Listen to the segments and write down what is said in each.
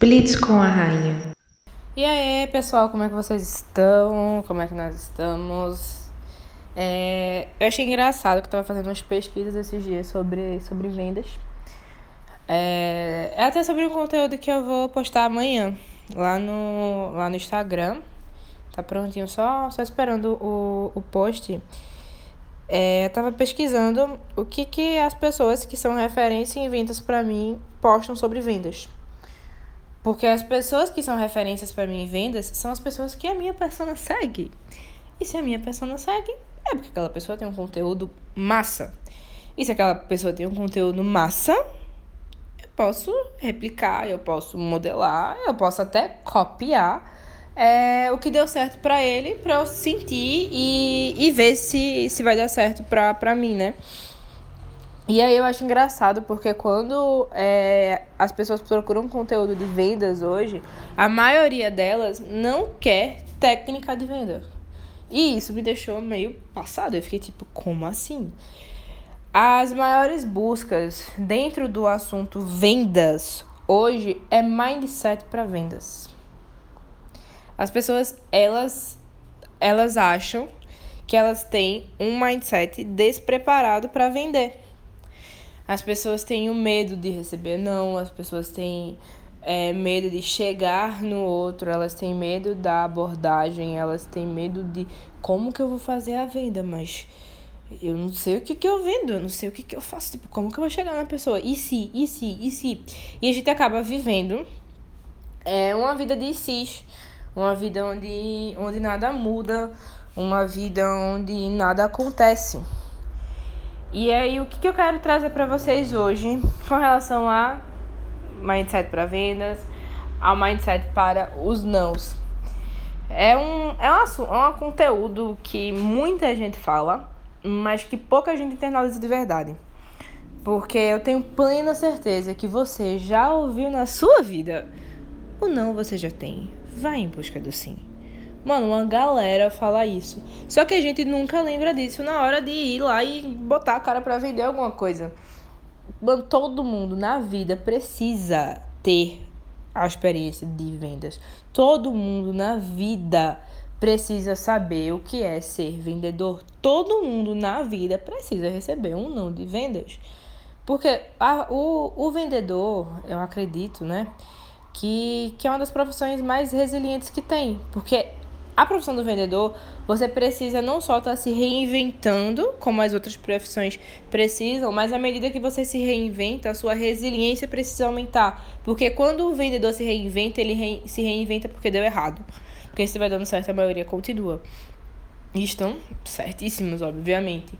Blitz com a rainha. E aí, pessoal, como é que vocês estão? Como é que nós estamos? É, eu achei engraçado que eu tava fazendo umas pesquisas esses dias sobre, sobre vendas. É, é até sobre um conteúdo que eu vou postar amanhã lá no, lá no Instagram. Tá prontinho, só, só esperando o, o post. É, eu tava pesquisando o que, que as pessoas que são referência em vendas para mim postam sobre vendas. Porque as pessoas que são referências para mim em vendas são as pessoas que a minha persona segue. E se a minha persona segue, é porque aquela pessoa tem um conteúdo massa. E se aquela pessoa tem um conteúdo massa, eu posso replicar, eu posso modelar, eu posso até copiar é, o que deu certo para ele, para eu sentir e, e ver se, se vai dar certo pra mim, né? E aí eu acho engraçado porque quando é, as pessoas procuram conteúdo de vendas hoje, a maioria delas não quer técnica de venda. E isso me deixou meio passado. Eu fiquei tipo, como assim? As maiores buscas dentro do assunto vendas hoje é mindset para vendas. As pessoas, elas, elas acham que elas têm um mindset despreparado para vender. As pessoas têm o medo de receber não, as pessoas têm é, medo de chegar no outro, elas têm medo da abordagem, elas têm medo de como que eu vou fazer a venda, mas eu não sei o que, que eu vendo, eu não sei o que, que eu faço, tipo, como que eu vou chegar na pessoa? E se, e se, e se? E a gente acaba vivendo é, uma vida de cis uma vida onde, onde nada muda, uma vida onde nada acontece. E aí, o que, que eu quero trazer para vocês hoje com relação a mindset para vendas, ao mindset para os nãos. É um, é um, é um conteúdo que muita gente fala, mas que pouca gente internaliza de verdade. Porque eu tenho plena certeza que você já ouviu na sua vida. O não você já tem vai em busca do sim. Mano, uma galera fala isso. Só que a gente nunca lembra disso na hora de ir lá e botar a cara para vender alguma coisa. Mano, todo mundo na vida precisa ter a experiência de vendas. Todo mundo na vida precisa saber o que é ser vendedor. Todo mundo na vida precisa receber um não de vendas. Porque a, o, o vendedor, eu acredito, né? que, que é uma das profissões mais resilientes que tem. Porque a profissão do vendedor, você precisa não só estar tá se reinventando, como as outras profissões precisam, mas à medida que você se reinventa, a sua resiliência precisa aumentar. Porque quando o vendedor se reinventa, ele re se reinventa porque deu errado. Porque se vai dando certo, a maioria continua. E estão certíssimos, obviamente.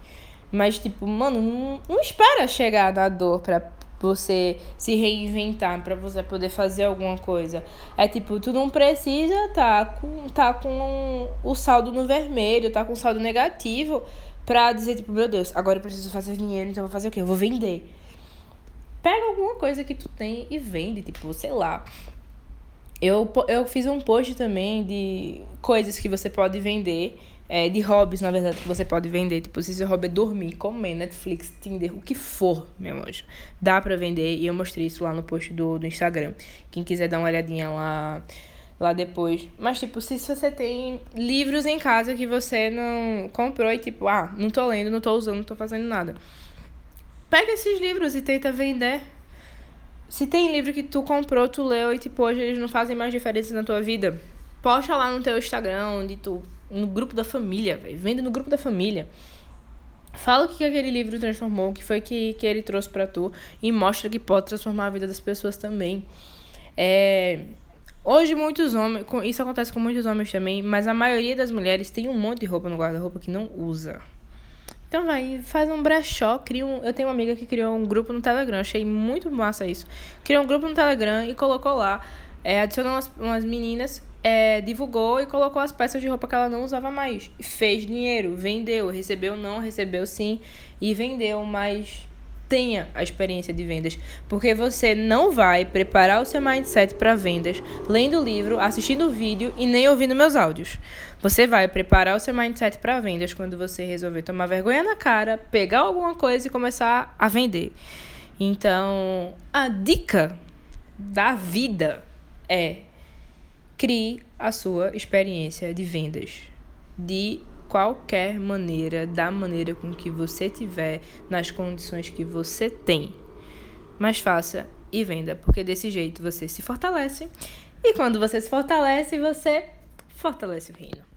Mas, tipo, mano, não, não espera chegar na dor pra, você se reinventar para você poder fazer alguma coisa. É tipo, tu não precisa tá com tá com o saldo no vermelho, tá com saldo negativo para dizer tipo, meu Deus, agora eu preciso fazer dinheiro, então eu vou fazer o quê? Eu vou vender. Pega alguma coisa que tu tem e vende, tipo, sei lá. Eu, eu fiz um post também de coisas que você pode vender é, de hobbies, na verdade, que você pode vender. Tipo, se seu hobby é dormir, comer, Netflix, Tinder, o que for, meu anjo. Dá pra vender e eu mostrei isso lá no post do, do Instagram. Quem quiser dar uma olhadinha lá, lá depois. Mas, tipo, se você tem livros em casa que você não comprou e, tipo, ah, não tô lendo, não tô usando, não tô fazendo nada. Pega esses livros e tenta vender. Se tem livro que tu comprou, tu leu e, tipo, hoje eles não fazem mais diferença na tua vida, posta lá no teu Instagram, onde tu no grupo da família, velho. Vende no grupo da família. Fala o que aquele livro transformou, o que foi que, que ele trouxe para tu e mostra que pode transformar a vida das pessoas também. É, hoje muitos homens, isso acontece com muitos homens também, mas a maioria das mulheres tem um monte de roupa no guarda-roupa que não usa. Então vai, faz um brechó, cria um. Eu tenho uma amiga que criou um grupo no Telegram, achei muito massa isso. Criou um grupo no Telegram e colocou lá, é, adicionou umas, umas meninas é, divulgou e colocou as peças de roupa que ela não usava mais. Fez dinheiro, vendeu, recebeu não, recebeu sim e vendeu, mas tenha a experiência de vendas, porque você não vai preparar o seu mindset para vendas lendo o livro, assistindo o vídeo e nem ouvindo meus áudios. Você vai preparar o seu mindset para vendas quando você resolver tomar vergonha na cara, pegar alguma coisa e começar a vender. Então, a dica da vida é crie a sua experiência de vendas de qualquer maneira, da maneira com que você tiver, nas condições que você tem. Mas faça e venda, porque desse jeito você se fortalece. E quando você se fortalece, você fortalece o reino.